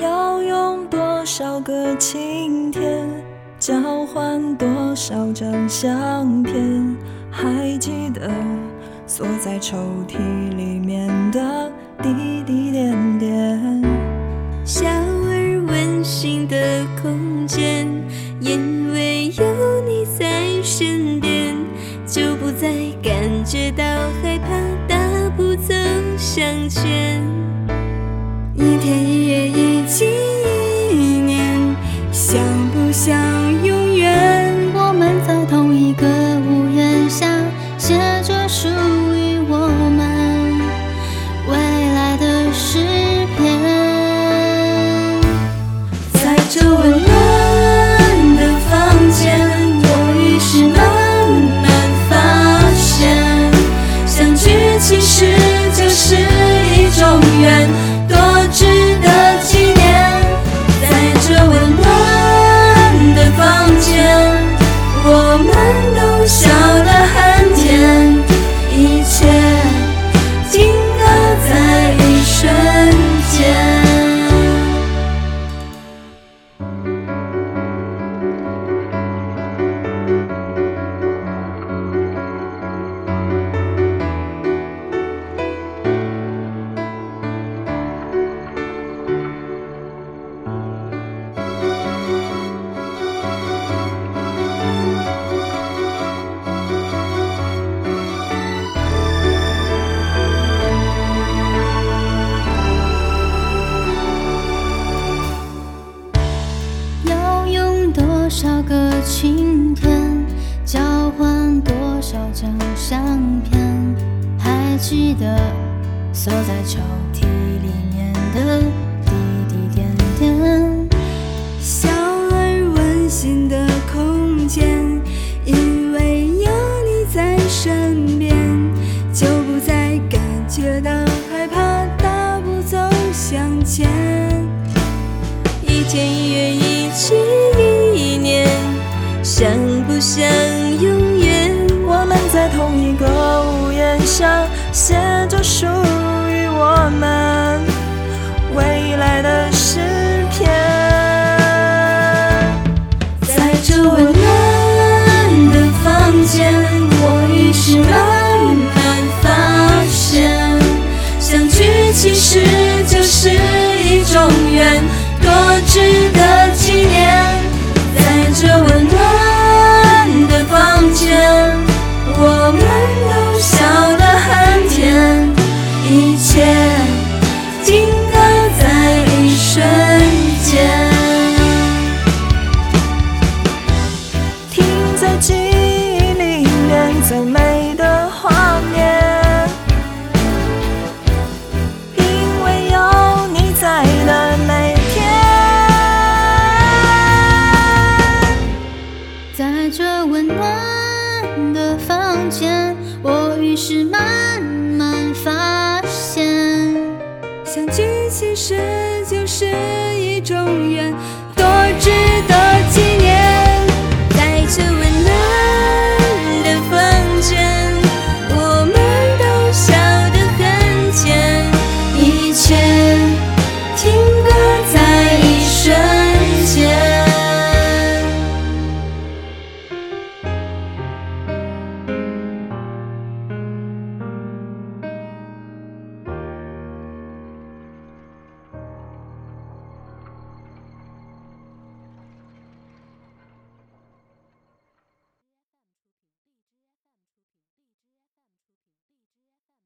要用多少个晴天，交换多少张相片？还记得锁在抽屉里面的滴滴点点。小而温馨的空间，因为有你在身边，就不再感觉到多少个晴天，交换多少张相片？还记得锁在抽屉里面的永远？我们在同一个屋檐下，写着属于我们未来的诗篇。在这温暖的房间，我于是慢慢发现，相聚其实就是一种缘，这温暖的房间，我于是慢慢发现，相聚其实就是一种缘。